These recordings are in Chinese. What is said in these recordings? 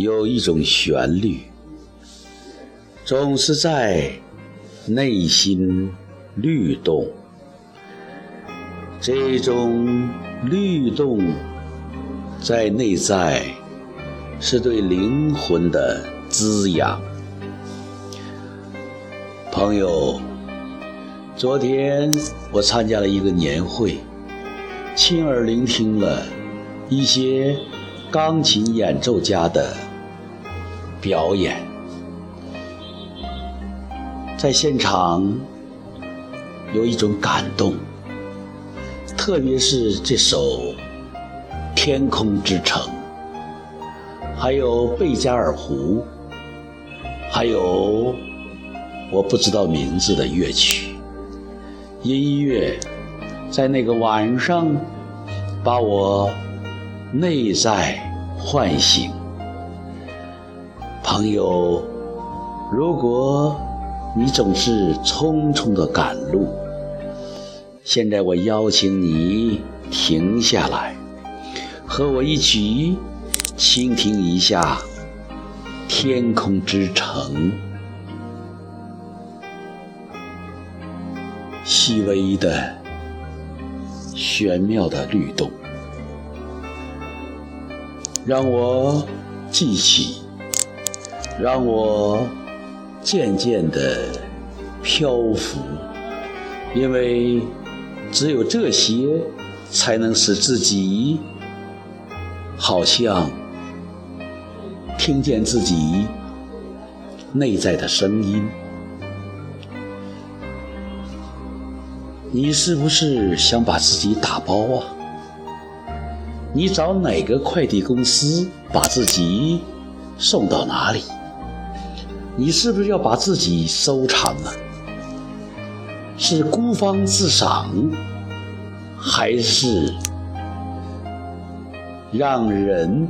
有一种旋律，总是在内心律动。这种律动在内在，是对灵魂的滋养。朋友，昨天我参加了一个年会，亲耳聆听了一些钢琴演奏家的表演，在现场有一种感动。特别是这首《天空之城》，还有贝加尔湖，还有我不知道名字的乐曲，音乐在那个晚上把我内在唤醒。朋友，如果你总是匆匆的赶路，现在我邀请你停下来，和我一起倾听一下《天空之城》细微的、玄妙的律动，让我记起，让我渐渐的漂浮，因为。只有这些，才能使自己好像听见自己内在的声音。你是不是想把自己打包啊？你找哪个快递公司把自己送到哪里？你是不是要把自己收藏了？是孤芳自赏，还是让人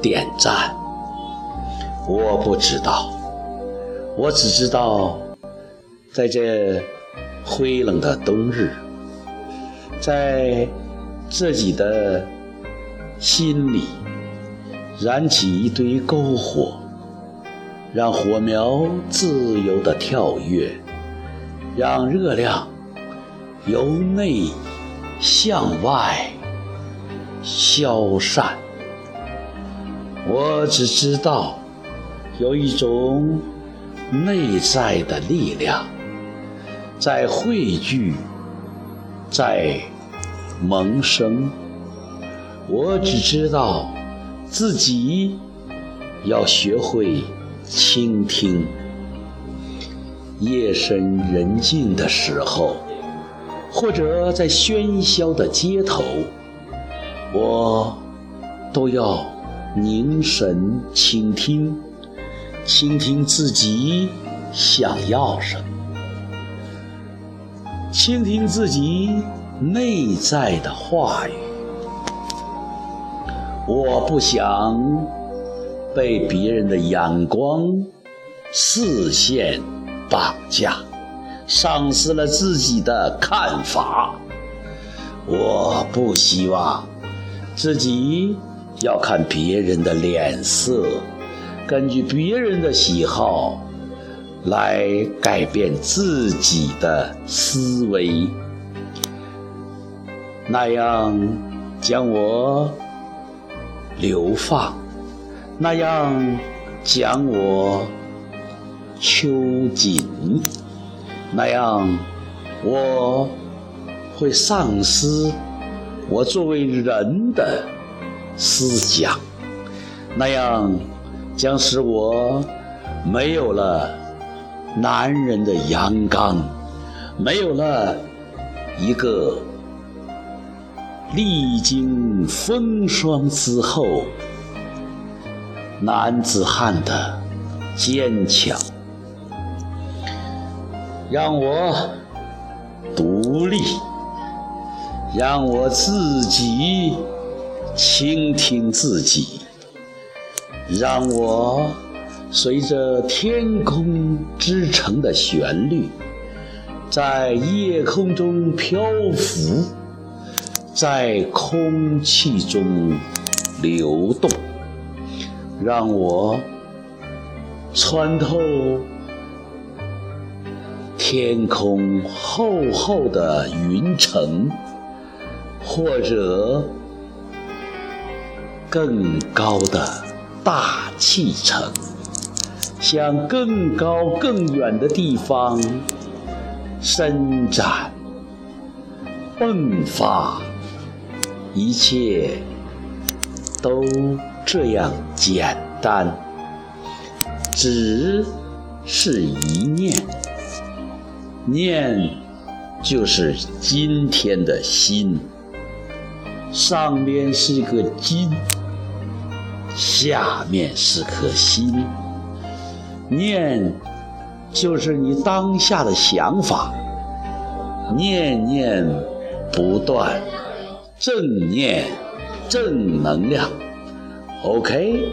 点赞？我不知道，我只知道，在这灰冷的冬日，在自己的心里燃起一堆篝火，让火苗自由地跳跃。让热量由内向外消散。我只知道有一种内在的力量在汇聚，在萌生。我只知道自己要学会倾听。夜深人静的时候，或者在喧嚣的街头，我都要凝神倾听，倾听自己想要什么，倾听自己内在的话语。我不想被别人的眼光、视线。绑架，丧失了自己的看法。我不希望自己要看别人的脸色，根据别人的喜好来改变自己的思维，那样将我流放，那样讲我。秋瑾那样，我会丧失我作为人的思想，那样将使我没有了男人的阳刚，没有了一个历经风霜之后男子汉的坚强。让我独立，让我自己倾听自己，让我随着天空之城的旋律，在夜空中漂浮，在空气中流动，让我穿透天空厚厚的云层，或者更高的大气层，向更高更远的地方伸展、迸发，一切都这样简单。只是一念，念就是今天的心，上面是个金，下面是颗心。念就是你当下的想法，念念不断，正念，正能量。OK。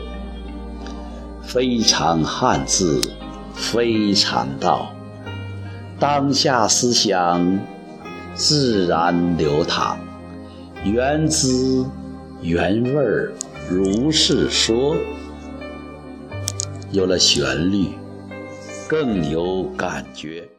非常汉字，非常道。当下思想自然流淌，原汁原味儿，如是说。有了旋律，更有感觉。